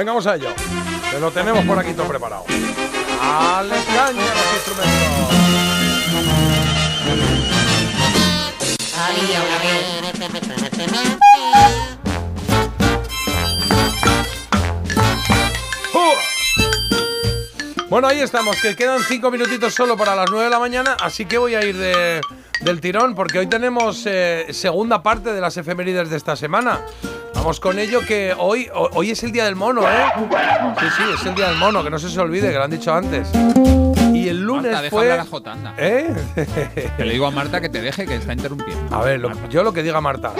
Venga, vamos a ello. Que lo tenemos por aquí todo preparado. Al caña los instrumentos. Una vez. Bueno, ahí estamos, que quedan cinco minutitos solo para las 9 de la mañana, así que voy a ir de, del tirón, porque hoy tenemos eh, segunda parte de las efemérides de esta semana. Vamos con ello, que hoy, ho- hoy es el día del mono, ¿eh? Sí, sí, es el día del mono, que no se se olvide, que lo han dicho antes. Y el lunes Marta, deja fue. hablar a Jota, anda. ¿Eh? Que le digo a Marta que te deje, que está interrumpiendo. A ver, lo- yo lo que diga Marta.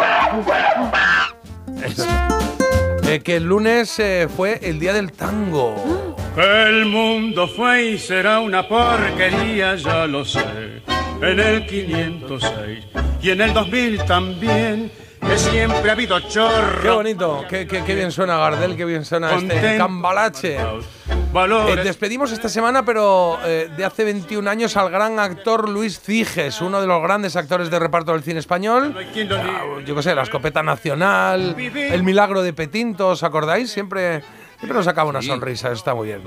Eh, que el lunes eh, fue el día del tango. El mundo fue y será una porquería, ya lo sé. En el 506 y en el 2000 también, que siempre ha habido chorro. Qué bonito, qué, qué- qué bien suena Gardel, qué bien suena este cambalache. Eh, despedimos esta semana, pero eh, de hace 21 años, al gran actor Luis Ciges, uno de los grandes actores de reparto del cine español. Ah, yo qué sé, La Escopeta Nacional, El Milagro de Petinto, ¿os acordáis? Siempre, siempre nos sacaba una Sí. sonrisa, está muy bien.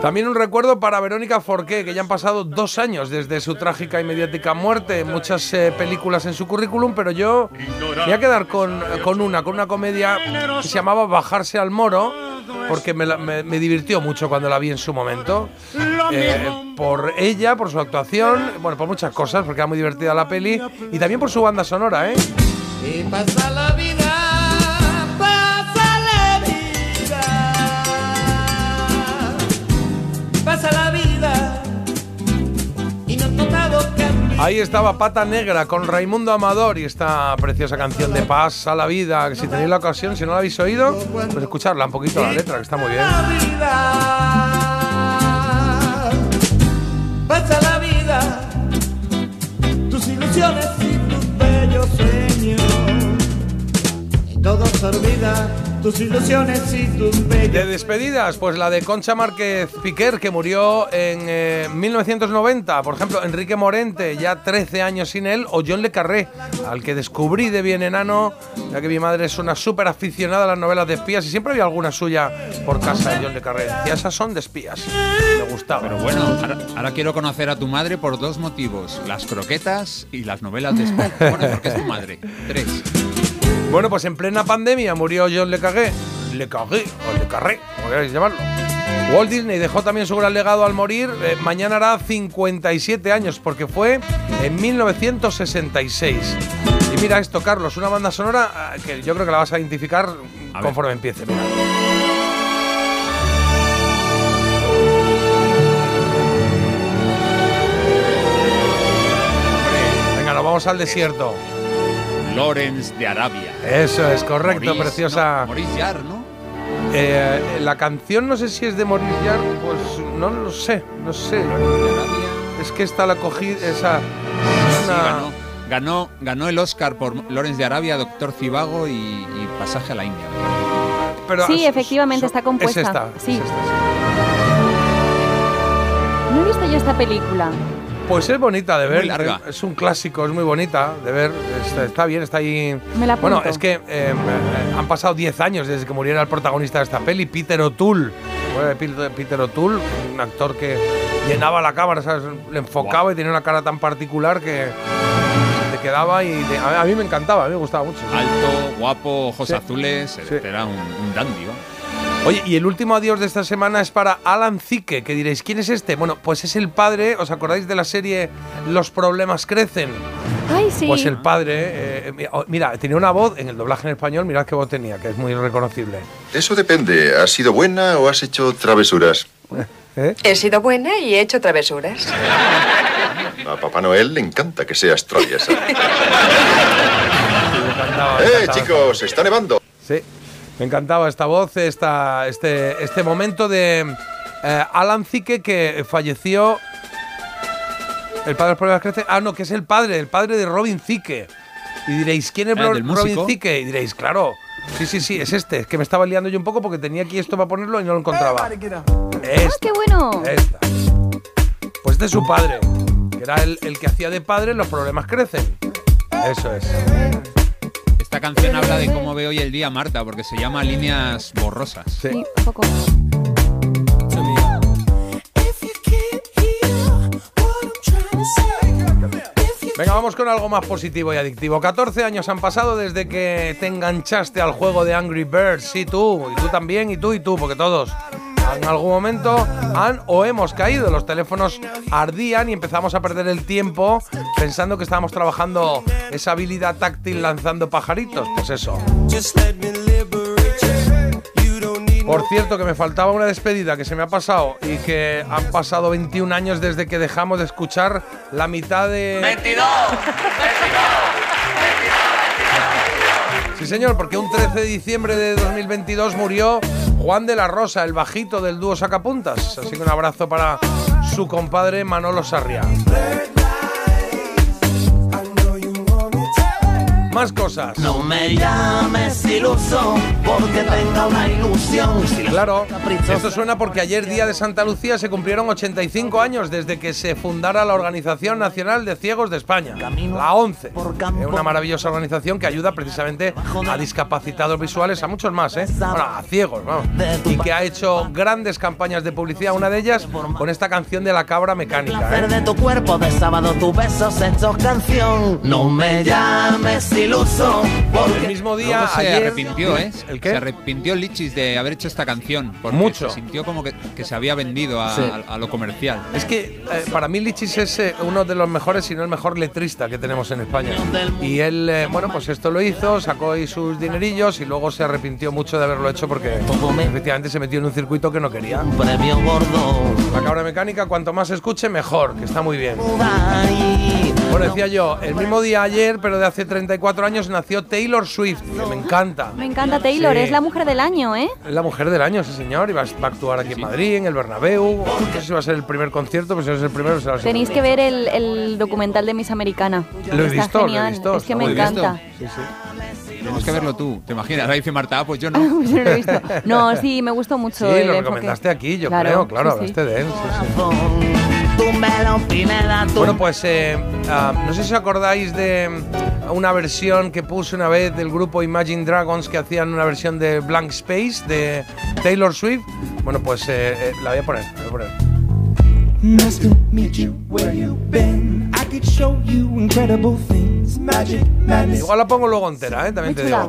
También un recuerdo para Verónica Forqué, que ya han pasado dos años desde su trágica y mediática muerte. Muchas eh, películas en su currículum, pero yo me voy a quedar con, con una, con una comedia que se llamaba Bajarse al Moro, porque me, la- me- me divirtió mucho cuando la vi en su momento. Eh, por ella, por su actuación, bueno, por muchas cosas, porque era muy divertida la peli, y también por su banda sonora, ¿eh? Y pasa la Ahí estaba Pata Negra con Raimundo Amador y esta preciosa canción de Paz a la vida. Si tenéis la ocasión, si no la habéis oído, pues escucharla un poquito la letra, que está muy bien. Pasa la vida, tus ilusiones y tus bellos sueños. Todo se olvida, tus ilusiones y tus bellos De despedidas, pues la de Concha Márquez Piquer, que murió en eh, 1990. Por ejemplo, Enrique Morente, ya 13 años sin él. O John Le Carré, al que descubrí de bien enano, ya que mi madre es una súper aficionada a las novelas de espías y siempre había alguna suya por casa de John Le Carré. Decía, esas son de espías. Me gustaba. Pero bueno, ahora, ahora quiero conocer a tu madre por dos motivos: las croquetas y las novelas de España. Bueno, porque es tu madre. Tres. Bueno, pues en plena pandemia murió John Le Carré. Le Carré, o Le Carré, como queráis llamarlo. Walt Disney dejó también su gran legado al morir. Eh, mañana hará 57 años, porque fue en 1966. Y mira esto, Carlos, una banda sonora ah, que yo creo que la vas a identificar A conforme empiece. Mira. Venga, nos vamos al desierto. Lorenz de Arabia. Eso es correcto, Maurice, preciosa. no, Maurice Jarre, ¿no? Eh, la canción no sé si es de Maurice Jarre, pues no lo sé, no sé. Lorenz de Arabia. Es que esta la cogí, esa. es Sí, una- ganó, ganó, ganó el Oscar por Lorenz de Arabia, Doctor Cibago y, y Pasaje a la India. pero Sí, es- efectivamente, es- está compuesta. Es esta, Sí. es esta, No he visto yo esta película. Pues es bonita de ver. Muy larga. Es un clásico, es muy bonita de ver. Está, está bien, está ahí. Me la Bueno, es que eh, eh, han pasado 10 años desde que muriera el protagonista de esta peli, Peter O'Toole. Peter- O'Toole, un actor que llenaba la cámara, ¿sabes? le enfocaba y tenía una cara tan particular que se te quedaba y te- a, a mí me encantaba, a mí me gustaba mucho. Alto, guapo, ojos Sí. azules. Sí. Era un, un dandy, ¿no? Oye, y el último adiós de esta semana es para Alan Zicke, que diréis, ¿quién es este? Bueno, pues es el padre, ¿os acordáis de la serie Los problemas crecen? Ay, sí. Pues el padre, eh, mira, oh, mira, tenía una voz en el doblaje en español, mirad qué voz tenía, que es muy reconocible. Eso depende. ¿Has sido buena o has hecho travesuras? ¿Eh? He sido buena y he hecho travesuras. A Papá Noel le encanta que seas traviesa. ¡Eh, chicos! ¡Está nevando! Sí, me encantaba esta voz, esta, este, este momento de eh, Alan Zicke que falleció. El padre de los problemas crece. Ah, no, que es el padre, el padre de Robin Zicke. Y diréis, ¿quién es Ah, Robin músico. Zicke? Y diréis, claro. Sí, sí, sí, es este. Es que me estaba liando yo un poco porque tenía aquí esto para ponerlo y no lo encontraba. ¡Ah, Esta, qué bueno! esta. Pues este es su padre, que era el, el que hacía de padre Los problemas crecen. Eso es. Esta canción habla de cómo ve hoy el día Marta, porque se llama Líneas Borrosas. Sí. Sí, un poco. Venga, vamos con algo más positivo y adictivo. 14 años han pasado desde que te enganchaste al juego de Angry Birds. Sí, tú, y tú también, y tú y tú, porque todos en algún momento han o hemos caído. Los teléfonos ardían y empezamos a perder el tiempo pensando que estábamos trabajando esa habilidad táctil lanzando pajaritos. Pues eso. Por cierto, que me faltaba una despedida que se me ha pasado y que han pasado 21 años desde que dejamos de escuchar la mitad de... Sí, señor, porque un 13 de diciembre de 2022 murió Juan de la Rosa, el bajito del dúo Sacapuntas. Así que un abrazo para su compadre Manolo Sarria. Más cosas. No me llames iluso porque tenga una ilusión. Claro, esto suena porque ayer, día de Santa Lucía, se cumplieron 85 años desde que se fundara la Organización Nacional de Ciegos de España, la ONCE. Es una maravillosa organización que ayuda precisamente a discapacitados visuales, a muchos más, ¿eh? Bueno, a ciegos, vamos. Y que ha hecho grandes campañas de publicidad, una de ellas con esta canción de la cabra mecánica. ¿eh? De tu cuerpo de sábado, tus besos hechos canción. No me llames iluso porque El mismo día, Luego se ayer- arrepintió, ¿eh? ¿El qué? Se arrepintió Lichis de haber hecho esta canción. Porque Mucho. Se sintió como que, que se había vendido a, Sí. a- a lo comercial. Es que eh, para mí Lichis es eh, uno de los mejores, si no el mejor letrista que tenemos en España. Y él, eh, bueno, pues esto lo hizo, sacó ahí sus dinerillos y luego se arrepintió mucho de haberlo hecho porque efectivamente se metió en un circuito que no quería. un premio gordo. La cabra mecánica, cuanto más escuche, mejor, que está muy bien. Bueno, decía yo, el mismo día ayer, pero de hace 34 años, nació Taylor Swift, que me encanta. Me encanta Taylor, Sí. es la mujer del año, ¿eh? Es la mujer del año, sí señor, y va, va a actuar aquí en Madrid, en el Bernabéu. No sé si va a ser el primer concierto, pero si no es el primero, será el segundo. Tenéis que ver el, el documental de Miss Americana. Lo he Está visto, lo he genial. visto, Es que está me muy bien. encanta. Sí, sí. Tienes que verlo tú. ¿Te imaginas? Ahora dice Marta, ah, pues yo no. Pues no lo he visto. No, sí, me gustó mucho. Sí, el lo enfoque. recomendaste aquí, yo Claro, creo, claro, sí, sí. hablaste de él. sí, sí. Melón pineda, Bueno, pues eh, ah, no sé si os acordáis de una versión que puse una vez del grupo Imagine Dragons que hacían una versión de Blank Space de Taylor Swift. Bueno, pues eh, eh, la voy a poner, la voy a poner. Nice to meet you where you've been. I could show you incredible things. Igual la pongo luego entera, ¿eh? también te digo.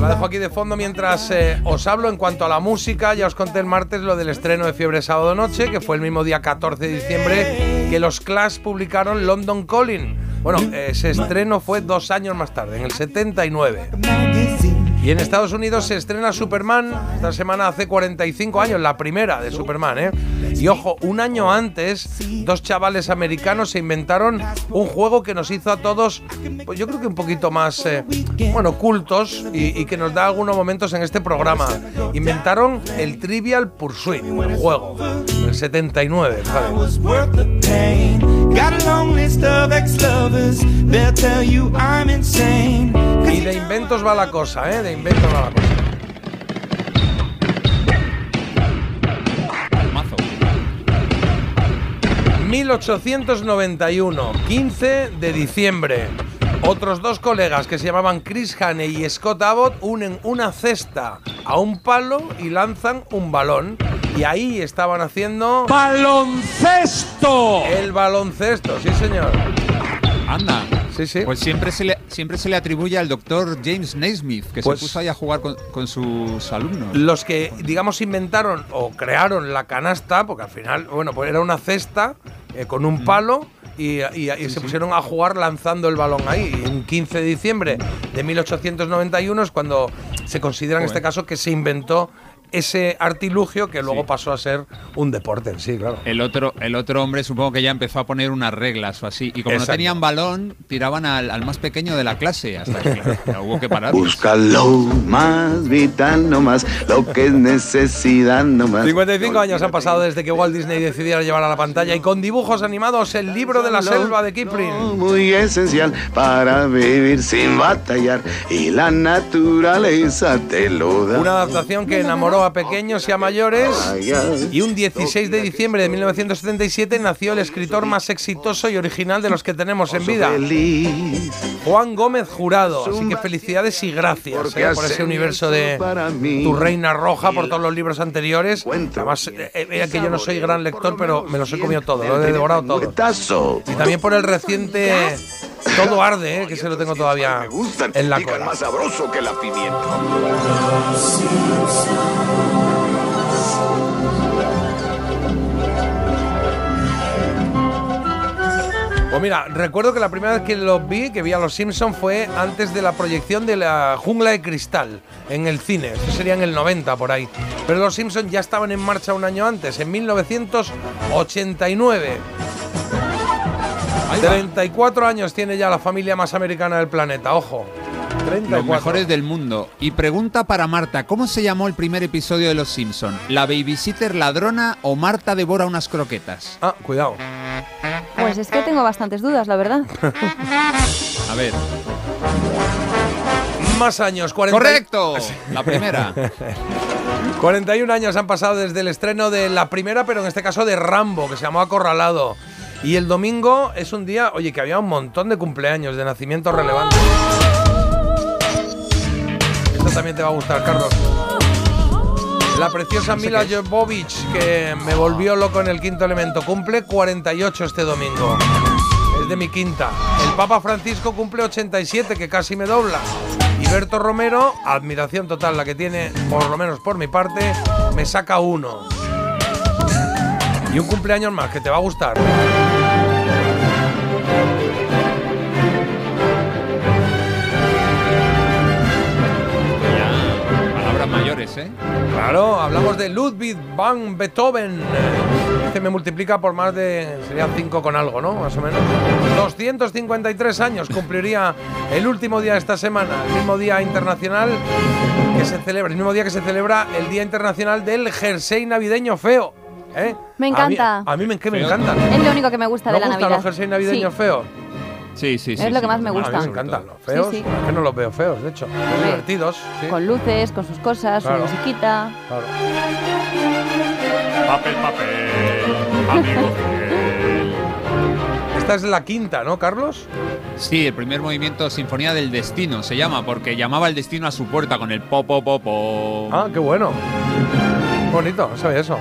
La dejo aquí de fondo mientras eh, os hablo en cuanto a la música. Ya os conté el martes lo del estreno de Fiebre Sábado Noche, que fue el mismo día 14 de diciembre que los Clash publicaron London Calling. Bueno, ese estreno fue dos años más tarde, en el 79. Y en Estados Unidos se estrena Superman esta semana hace 45 años, la primera de Superman, ¿eh? Y ojo, un año antes, dos chavales americanos se inventaron un juego que nos hizo a todos, pues yo creo que un poquito más, eh, bueno, cultos y, y que nos da algunos momentos en este programa. Inventaron el Trivial Pursuit, el juego, el 79, I ¿sabes? Y de inventos va la cosa, ¿eh? De inventos va la cosa. Mazo. 1891, 15 de diciembre. Otros dos colegas que se llamaban Chris Haney y Scott Abbott unen una cesta a un palo y lanzan un balón. Y ahí estaban haciendo ¡Baloncesto! el baloncesto, sí señor. Anda. Sí, sí. Pues siempre se le, siempre se le atribuye al doctor James Naismith, que Pues- se puso ahí a jugar con, con sus alumnos. Los que, digamos, inventaron o crearon la canasta, porque al final, bueno, pues era una cesta eh, con un palo y, y- y se pusieron a jugar lanzando el balón ahí. Y en 15 de diciembre de 1891 es cuando se considera en este caso que se inventó ese artilugio que luego Sí. pasó a ser un deporte en sí, claro. El otro, el otro hombre supongo que ya empezó a poner unas reglas o así. Y como Exacto. no tenían balón, tiraban al, al más pequeño de la clase. Hasta que claro, hubo que parar. Busca lo más vital, no más, lo que es necesidad, no más. 55 años han pasado desde que Walt Disney decidiera llevar a la pantalla y con dibujos animados el libro de la selva de Kipling. Muy esencial para vivir sin batallar y la naturaleza te lo da. Una adaptación que enamoró a pequeños y a mayores. Y un 16 de diciembre de 1977 nació el escritor más exitoso y original de los que tenemos en vida, Juan Gómez Jurado. Así que felicidades y gracias eh, por ese universo de Tu Reina Roja, por todos los libros anteriores. Además, eh, eh, que yo no soy gran lector, pero me los he comido todos, lo he devorado todo. Y también por el reciente Todo Arde, eh, que se lo tengo todavía en la cola. más sabroso que la pimienta. Mira, recuerdo que la primera vez que los vi, que vi a los Simpsons, fue antes de la proyección de la Jungla de Cristal en el cine. Esto sería en el 90 por ahí. Pero los Simpsons ya estaban en marcha un año antes, en 1989. 34 años tiene ya la familia más americana del planeta, ojo. 34. Los mejores del mundo. Y pregunta para Marta, ¿cómo se llamó el primer episodio de Los Simpson? ¿La babysitter ladrona o Marta devora unas croquetas? Ah, cuidado. Pues es que tengo bastantes dudas, la verdad. A ver. Más años, 40. ¡Correcto! La primera. 41 años han pasado desde el estreno de la primera, pero en este caso de Rambo, que se llamó Acorralado. Y el domingo es un día, oye, que había un montón de cumpleaños, de nacimientos relevantes. Esto también te va a gustar, Carlos. La preciosa Mila Jovovich, que me volvió loco en el quinto elemento, cumple 48 este domingo. Es de mi quinta. El Papa Francisco cumple 87, que casi me dobla. Y Berto Romero, admiración total la que tiene, por lo menos por mi parte, me saca uno. Y un cumpleaños más que te va a gustar. Ya, palabras mayores, ¿eh? Claro, hablamos de Ludwig van Beethoven. Este me multiplica por más de. serían 5 con algo, ¿no? Más o menos. 253 años cumpliría el último día de esta semana, el mismo día internacional que se celebra, el mismo día que se celebra el Día Internacional del Jersey Navideño Feo. ¿eh? Me A mí- encanta. A mí, me, que me Feo. encantan. Es lo único que me gusta ¿No de la gustan Navidad. los jerseys navideños Sí. feos? Sí, sí, sí. Es lo sí. que más me A mí gusta. me encantan los feos. Sí, sí. Es que no los veo feos, de hecho. Son divertidos. sí. Con luces, con sus cosas, Claro. su musiquita. Claro. Papel, papel, amigo fiel. Esta es la quinta, ¿no, Carlos? Sí, el primer movimiento Sinfonía del Destino se llama, porque llamaba el destino a su puerta con el po, po, po, po. Ah, qué bueno. Bonito, no sabía eso.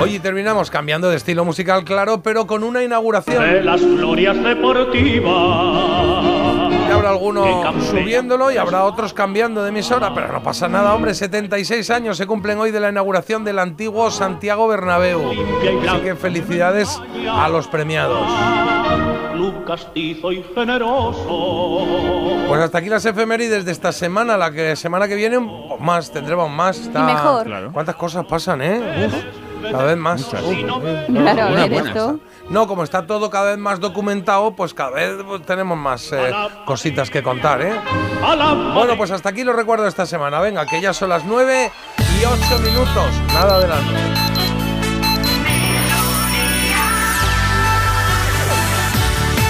Oye, terminamos cambiando de estilo musical, claro, pero con una inauguración. De las glorias deportivas. Y habrá alguno subiéndolo y habrá otros cambiando de emisora, pero no pasa nada, hombre. 76 años se cumplen hoy de la inauguración del antiguo Santiago Bernabéu. Así que felicidades a los premiados. Castizo y generoso. Pues hasta aquí las efemérides de esta semana. La que semana que viene, más, tendremos más. Está- Y mejor. Claro. ¿Cuántas cosas pasan, eh? Uf, cada vez más. Claro, a ver esto. No, como está todo cada vez más documentado, pues cada vez pues, tenemos más eh, cositas que contar, ¿eh? Bueno, pues hasta aquí los recuerdos de esta semana. Venga, que ya son las 9 y 8 minutos. Nada adelante.